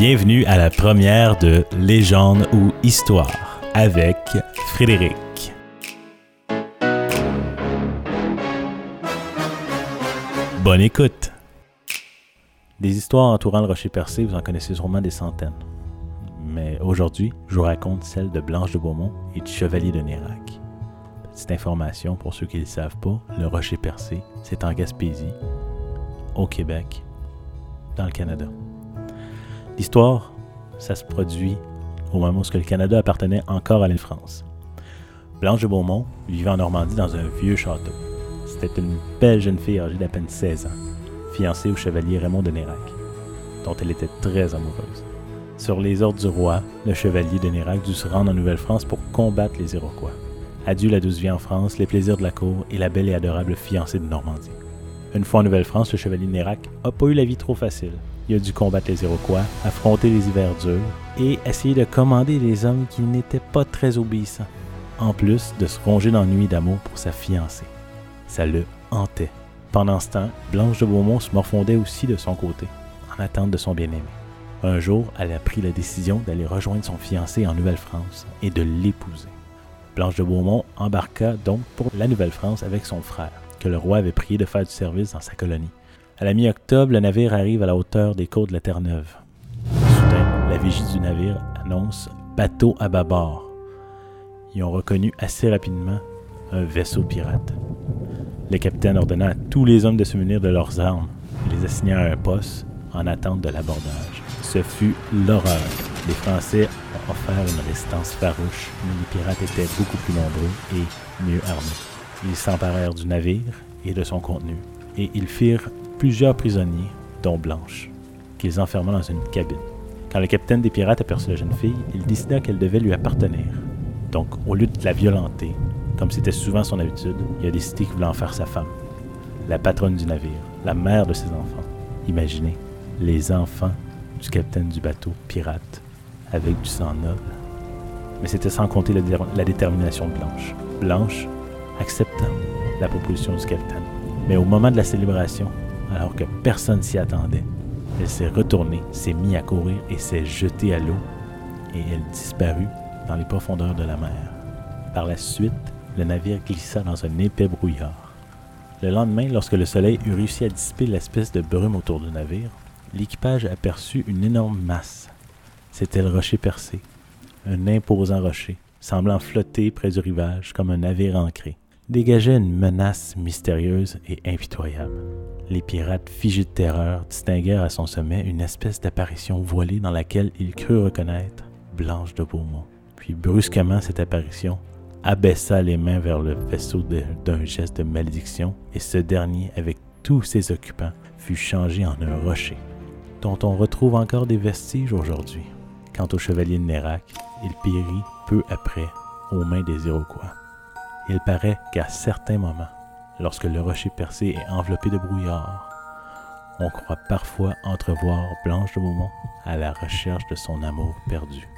Bienvenue à la première de Légende ou Histoire avec Frédéric. Bonne écoute. Des histoires entourant le rocher percé, vous en connaissez sûrement des centaines. Mais aujourd'hui, je vous raconte celle de Blanche de Beaumont et du Chevalier de Nérac. Petite information pour ceux qui ne le savent pas, le rocher percé, c'est en Gaspésie, au Québec, dans le Canada. L'histoire, ça se produit au moment où le Canada appartenait encore à la France. Blanche de Beaumont vivait en Normandie dans un vieux château. C'était une belle jeune fille âgée d'à peine 16 ans, fiancée au chevalier Raymond de Nérac, dont elle était très amoureuse. Sur les ordres du roi, le chevalier de Nérac dut se rendre en Nouvelle-France pour combattre les Iroquois. Adieu la douce vie en France, les plaisirs de la cour et la belle et adorable fiancée de Normandie. Une fois en Nouvelle-France, le chevalier de Nérac n'a pas eu la vie trop facile. Il a dû combattre les Iroquois, affronter les hivers durs et essayer de commander des hommes qui n'étaient pas très obéissants, en plus de se ronger d'ennui d'amour pour sa fiancée. Ça le hantait. Pendant ce temps, Blanche de Beaumont se morfondait aussi de son côté, en attente de son bien-aimé. Un jour, elle a pris la décision d'aller rejoindre son fiancé en Nouvelle-France et de l'épouser. Blanche de Beaumont embarqua donc pour la Nouvelle-France avec son frère, que le roi avait prié de faire du service dans sa colonie. À la mi-octobre, le navire arrive à la hauteur des côtes de la Terre-Neuve. Soudain, la vigie du navire annonce bateau à bâbord. Ils ont reconnu assez rapidement un vaisseau pirate. Le capitaine ordonna à tous les hommes de se munir de leurs armes et les assigna à un poste en attente de l'abordage. Ce fut l'horreur. Les Français ont offert une résistance farouche, mais les pirates étaient beaucoup plus nombreux et mieux armés. Ils s'emparèrent du navire et de son contenu, et ils firent plusieurs prisonniers, dont Blanche, qu'ils enferma dans une cabine. Quand le capitaine des pirates aperçut la jeune fille, il décida qu'elle devait lui appartenir. Donc, au lieu de la violenter, comme c'était souvent son habitude, il a décidé qu'il voulait en faire sa femme, la patronne du navire, la mère de ses enfants. Imaginez, les enfants du capitaine du bateau pirate, avec du sang noble. Mais c'était sans compter la, la détermination de Blanche. Blanche accepta la proposition du capitaine. Mais au moment de la célébration, alors que personne s'y attendait. Elle s'est retournée, s'est mise à courir et s'est jetée à l'eau, et elle disparut dans les profondeurs de la mer. Par la suite, le navire glissa dans un épais brouillard. Le lendemain, lorsque le soleil eut réussi à dissiper l'espèce de brume autour du navire, l'équipage aperçut une énorme masse. C'était le rocher percé, un imposant rocher, semblant flotter près du rivage comme un navire ancré dégageait une menace mystérieuse et impitoyable. Les pirates, figés de terreur, distinguèrent à son sommet une espèce d'apparition voilée dans laquelle ils crurent reconnaître Blanche de Beaumont. Puis brusquement, cette apparition abaissa les mains vers le vaisseau d'un geste de malédiction, et ce dernier, avec tous ses occupants, fut changé en un rocher, dont on retrouve encore des vestiges aujourd'hui. Quant au chevalier de Nérac, il périt peu après aux mains des Iroquois. Il paraît qu'à certains moments, lorsque le rocher percé est enveloppé de brouillard, on croit parfois entrevoir Blanche de Beaumont à la recherche de son amour perdu.